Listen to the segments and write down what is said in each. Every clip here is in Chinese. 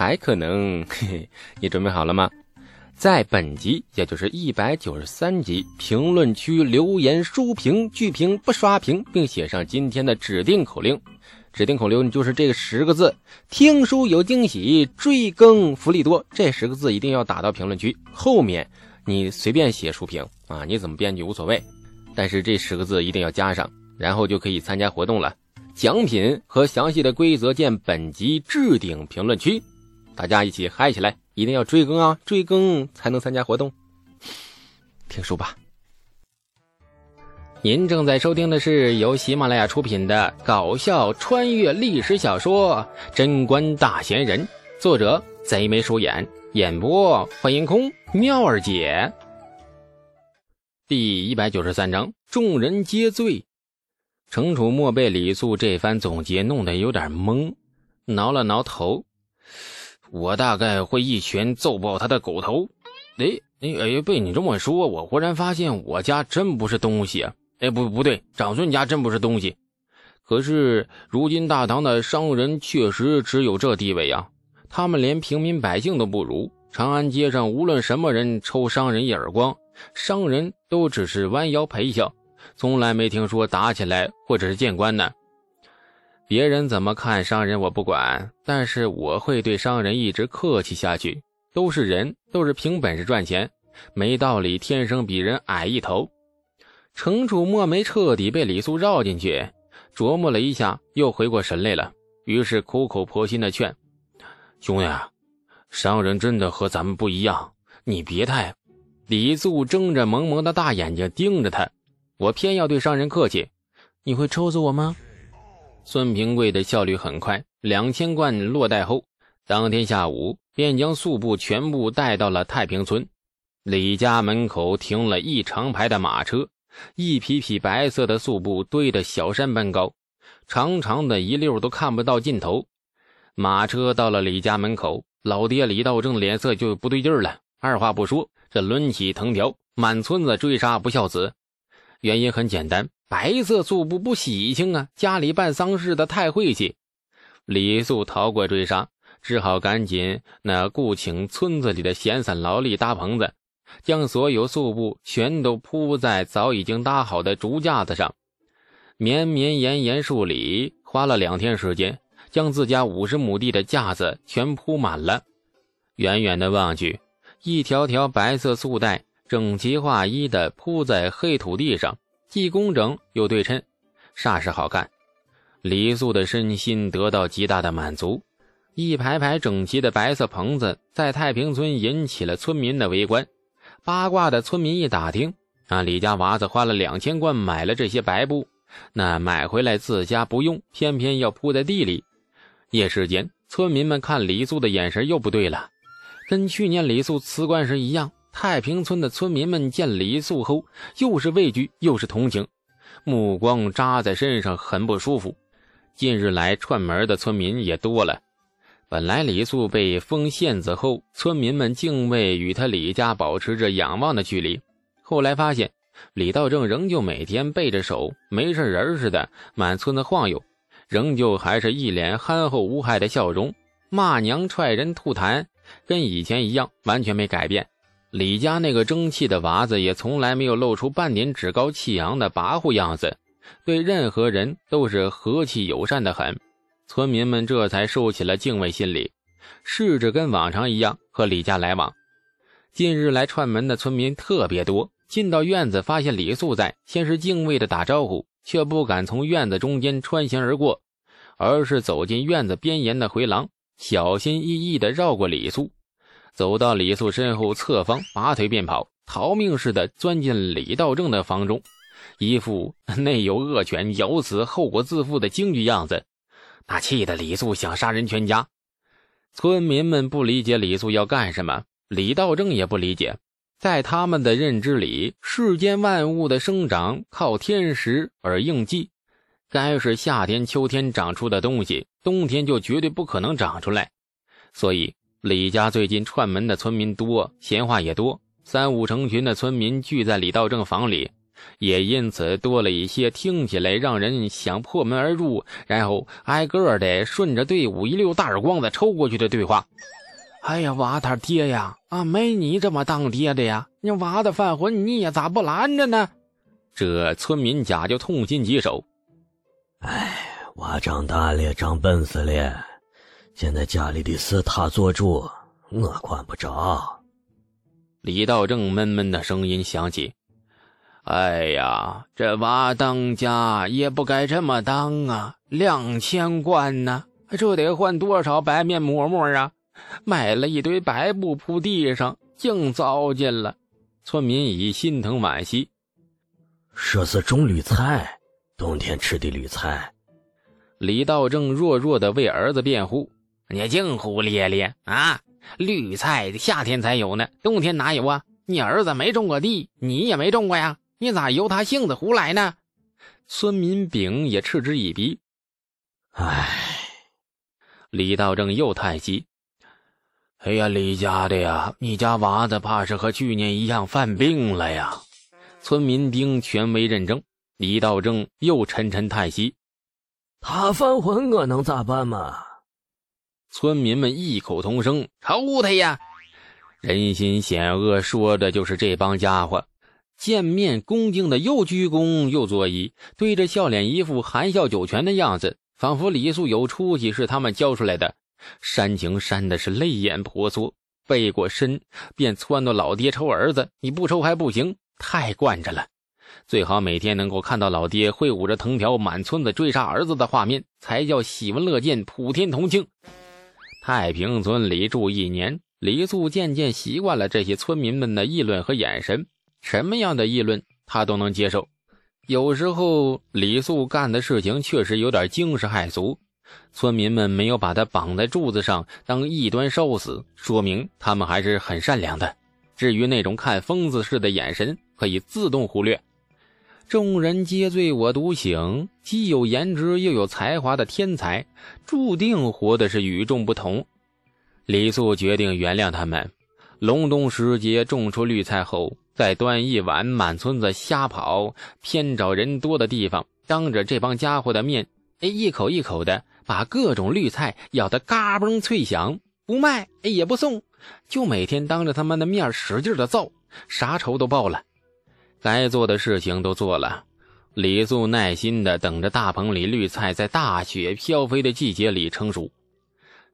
还可能。嘿嘿，你准备好了吗？在本集，也就是一百九十三集评论区留言书评剧评不刷屏，并写上今天的指定口令。指定口令就是这个十个字：听书有惊喜，追更福利多。这十个字一定要打到评论区后面，你随便写书评啊，你怎么编辑无所谓，但是这十个字一定要加上，然后就可以参加活动了。奖品和详细的规则见本集置顶评论区，大家一起嗨起来！一定要追更啊，追更才能参加活动。听书吧。您正在收听的是由喜马拉雅出品的搞笑穿越历史小说《贞观大贤人》，作者贼眉鼠眼，演播欢迎空妙儿姐。第一百九十三章，众人皆醉。程楚墨被李素这番总结弄得有点懵，挠了挠头。我大概会一拳揍爆他的狗头。哎哎哎！被你这么说，我忽然发现我家真不是东西啊！哎，不不对，长孙家真不是东西。可是如今大唐的商人确实只有这地位啊，他们连平民百姓都不如。长安街上无论什么人抽商人一耳光，商人都只是弯腰陪笑。从来没听说打起来或者是见官呢。别人怎么看商人我不管，但是我会对商人一直客气下去。都是人，都是凭本事赚钱，没道理天生比人矮一头。程楚墨没彻底被李素绕进去，琢磨了一下，又回过神来了，于是苦口婆心的劝：“兄弟，商人真的和咱们不一样，你别太……”李素睁着萌萌的大眼睛盯着他。我偏要对商人客气，你会抽死我吗？孙平贵的效率很快，两千贯落袋后，当天下午便将素布全部带到了太平村。李家门口停了一长排的马车，一匹匹白色的素布堆得小山般高，长长的一溜都看不到尽头。马车到了李家门口，老爹李道正脸色就不对劲了，二话不说，这抡起藤条，满村子追杀不孝子。原因很简单，白色素布不喜庆啊，家里办丧事的太晦气。李素逃过追杀，只好赶紧那雇请村子里的闲散劳力搭棚子，将所有素布全都铺在早已经搭好的竹架子上，绵绵延延数里，花了两天时间，将自家五十亩地的架子全铺满了。远远的望去，一条条白色素带。整齐划一的铺在黑土地上，既工整又对称，煞是好看。李素的身心得到极大的满足。一排排整齐的白色棚子在太平村引起了村民的围观。八卦的村民一打听，啊，李家娃子花了两千贯买了这些白布，那买回来自家不用，偏偏要铺在地里。夜时间，村民们看李素的眼神又不对了，跟去年李素辞官时一样。太平村的村民们见李素后，又是畏惧又是同情，目光扎在身上，很不舒服。近日来串门的村民也多了。本来李素被封县子后，村民们敬畏与他李家保持着仰望的距离。后来发现李道正仍旧每天背着手，没事人似的满村子晃悠，仍旧还是一脸憨厚无害的笑容，骂娘踹人吐痰，跟以前一样，完全没改变。李家那个争气的娃子也从来没有露出半点趾高气扬的跋扈样子，对任何人都是和气友善的很。村民们这才收起了敬畏心理，试着跟往常一样和李家来往。近日来串门的村民特别多，进到院子发现李素在，先是敬畏的打招呼，却不敢从院子中间穿行而过，而是走进院子边沿的回廊，小心翼翼地绕过李素。走到李素身后侧方，拔腿便跑，逃命似的钻进李道正的房中，一副内有恶犬咬死，后果自负的惊惧样子。那气得李素想杀人全家。村民们不理解李素要干什么，李道正也不理解。在他们的认知里，世间万物的生长靠天时而应季，该是夏天、秋天长出的东西，冬天就绝对不可能长出来。所以。李家最近串门的村民多，闲话也多。三五成群的村民聚在李道正房里，也因此多了一些听起来让人想破门而入，然后挨个的顺着队伍一溜大耳光子抽过去的对话。哎呀，娃他爹呀，啊，没你这么当爹的呀！你娃的犯浑，你也咋不拦着呢？这村民甲就痛心疾首。哎，娃长大了，长本事了，现在家里的事他做主，我管不着。李道正闷闷的声音响起：“哎呀，这娃当家也不该这么当啊！两千贯呢，这得换多少白面馍馍啊！买了一堆白布铺地上，净糟践了。”村民已心疼惋惜：“这是种绿菜，冬天吃的绿菜。”李道正弱弱的为儿子辩护：“你净胡咧咧啊！”绿菜夏天才有呢，冬天哪有啊？你儿子没种过地，你也没种过呀，你咋由他性子胡来呢？孙民炳也嗤之以鼻。唉，李道正又叹息：“哎呀，李家的呀，你家娃子怕是和去年一样犯病了呀。”村民丁权威认证。李道正又沉沉叹息：“他犯浑，我能咋办嘛？”村民们异口同声：“抽他呀！”人心险恶，说的就是这帮家伙。见面恭敬的又鞠躬又作揖，对着笑脸一副含笑九泉的样子，仿佛李素有出息是他们教出来的。煽情煽的是泪眼婆娑，背过身便撺掇老爹抽儿子。你不抽还不行，太惯着了。最好每天能够看到老爹挥舞着藤条满村子追杀儿子的画面，才叫喜闻乐见，普天同庆。太平村里住一年，李素渐渐习惯了这些村民们的议论和眼神，什么样的议论他都能接受。有时候李素干的事情确实有点惊世骇俗，村民们没有把他绑在柱子上当异端烧死，说明他们还是很善良的。至于那种看疯子似的眼神，可以自动忽略。众人皆醉我独醒，既有颜值又有才华的天才，注定活的是与众不同。李素决定原谅他们。隆冬时节种出绿菜后，再端一碗满村子瞎跑，偏找人多的地方，当着这帮家伙的面，哎，一口一口的把各种绿菜咬得嘎嘣脆响，不卖，哎，也不送，就每天当着他们的面使劲的造，啥仇都报了。该做的事情都做了，李素耐心的等着大棚里绿菜在大雪飘飞的季节里成熟。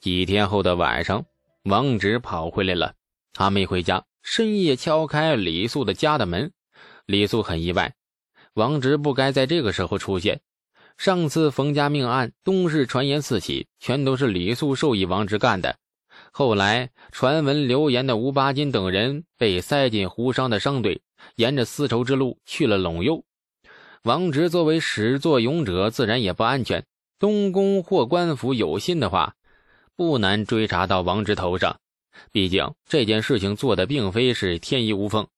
几天后的晚上，王直跑回来了，他没回家，深夜敲开李素的家的门。李素很意外，王直不该在这个时候出现。上次冯家命案，东市传言四起，全都是李素授意王直干的。后来传闻流言的吴八斤等人被塞进胡商的商队。沿着丝绸之路去了陇右，王直作为始作俑者，自然也不安全。东宫或官府有心的话，不难追查到王直头上。毕竟这件事情做的并非是天衣无缝，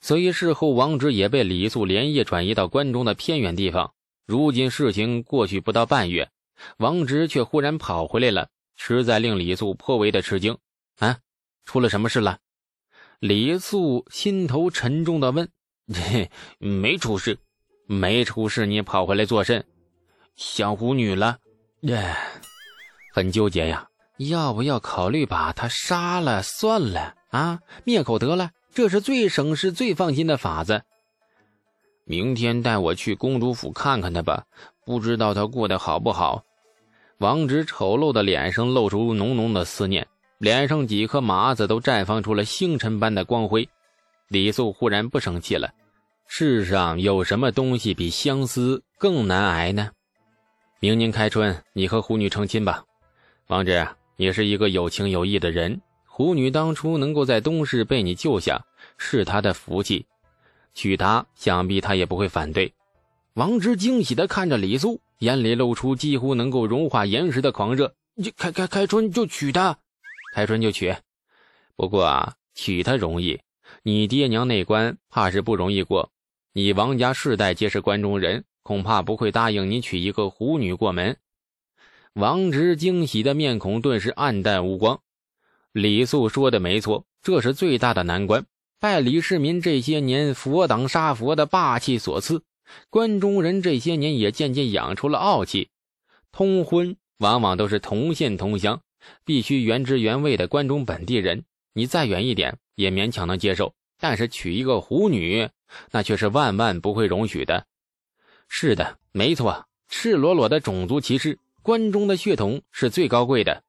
所以事后王直也被李素连夜转移到关中的偏远地方。如今事情过去不到半月，王直却忽然跑回来了，实在令李素颇为的吃惊。啊，出了什么事了？李素心头沉重的问：“没出事，没出事，你跑回来做甚？想虎女了？耶，很纠结呀，要不要考虑把他杀了算了啊？灭口得了，这是最省事、最放心的法子。明天带我去公主府看看他吧，不知道他过得好不好。”王直丑陋的脸上露出浓浓的思念。脸上几颗麻子都绽放出了星辰般的光辉，李素忽然不生气了。世上有什么东西比相思更难挨呢？明年开春，你和虎女成亲吧。王直，你是一个有情有义的人，虎女当初能够在东市被你救下，是她的福气，娶她想必她也不会反对。王直惊喜地看着李素，眼里露出几乎能够融化岩石的狂热。你开开开春就娶她。开春就娶，不过啊，娶她容易，你爹娘那关怕是不容易过。你王家世代皆是关中人，恐怕不会答应你娶一个狐女过门。王直惊喜的面孔顿时黯淡无光。李素说的没错，这是最大的难关。拜李世民这些年佛挡杀佛的霸气所赐，关中人这些年也渐渐养出了傲气。通婚往往都是同县同乡，必须原汁原味的关中本地人。你再远一点也勉强能接受，但是娶一个狐女，那却是万万不会容许的。是的，没错，赤裸裸的种族歧视。关中的血统是最高贵的，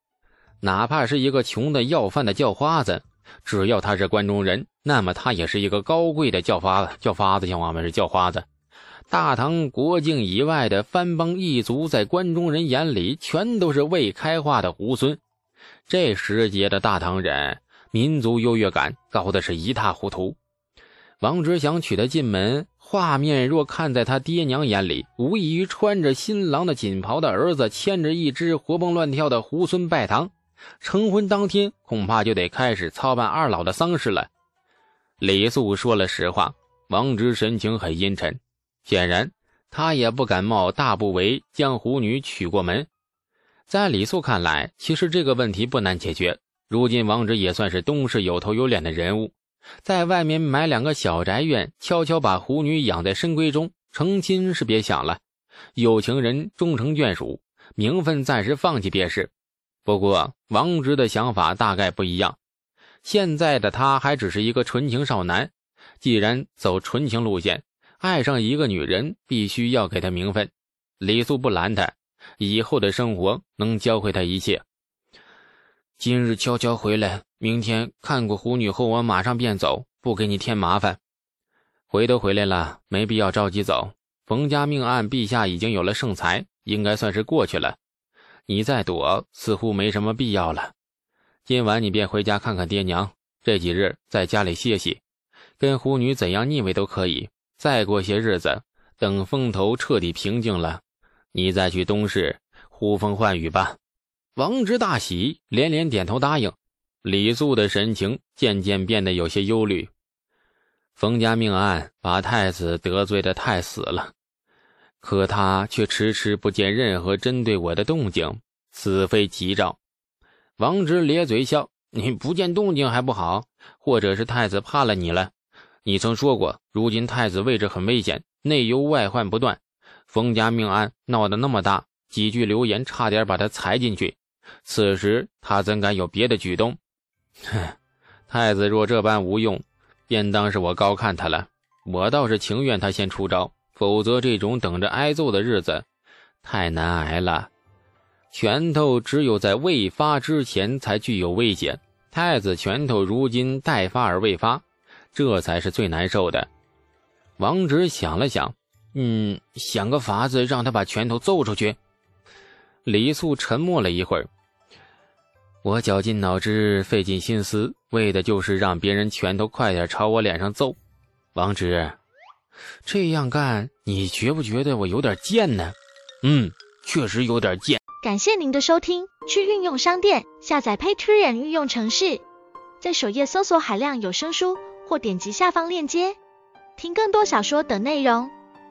哪怕是一个穷的要饭的叫花子，只要他是关中人，那么他也是一个高贵的叫花子。叫花子，像我们是叫花子。大唐国境以外的藩邦异族，在关中人眼里，全都是未开化的猢狲。这时节的大唐人，民族优越感高的是一塌糊涂。王直想娶她进门。画面若看在他爹娘眼里，无异于穿着新郎的锦袍的儿子牵着一只活蹦乱跳的猢狲拜堂。成婚当天，恐怕就得开始操办二老的丧事了。李素说了实话，王直神情很阴沉，显然他也不敢冒大不韪将狐女娶过门。在李素看来，其实这个问题不难解决。如今王直也算是东市有头有脸的人物。在外面买两个小宅院，悄悄把狐女养在深闺中，成亲是别想了。有情人终成眷属，名分暂时放弃便是。不过王直的想法大概不一样。现在的他还只是一个纯情少男，既然走纯情路线，爱上一个女人，必须要给她名分。李素不拦他，以后的生活能教会他一切。今日悄悄回来，明天看过狐女后，我马上便走，不给你添麻烦。回都回来了，没必要着急走。冯家命案，陛下已经有了圣裁，应该算是过去了。你再躲，似乎没什么必要了。今晚你便回家看看爹娘，这几日在家里歇息，跟狐女怎样腻味都可以。再过些日子，等风头彻底平静了，你再去东市呼风唤雨吧。王直大喜，连连点头答应。李素的神情渐渐变得有些忧虑。冯家命案把太子得罪的太死了，可他却迟迟不见任何针对我的动静，此非吉兆。王直咧嘴笑：“你不见动静还不好，或者是太子怕了你了？你曾说过，如今太子位置很危险，内忧外患不断。冯家命案闹得那么大，几句流言差点把他踩进去。”此时他怎敢有别的举动？哼，太子若这般无用，便当是我高看他了。我倒是情愿他先出招，否则这种等着挨揍的日子太难挨了。拳头只有在未发之前才具有危险，太子拳头如今待发而未发，这才是最难受的。王直想了想，嗯，想个法子让他把拳头揍出去。李素沉默了一会儿。我绞尽脑汁，费尽心思，为的就是让别人拳头快点朝我脸上揍。王直，这样干，你觉不觉得我有点贱呢？嗯，确实有点贱。感谢您的收听，去运用商店下载 Patreon 运用城市，在首页搜索海量有声书，或点击下方链接听更多小说等内容。